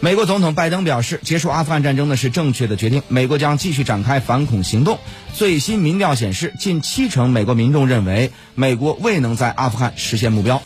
美国总统拜登表示结束阿富汗战争呢是正确的决定。美国将继续展开反恐行动。最新民调显示近七成美国民众认为美国未能在阿富汗实现目标。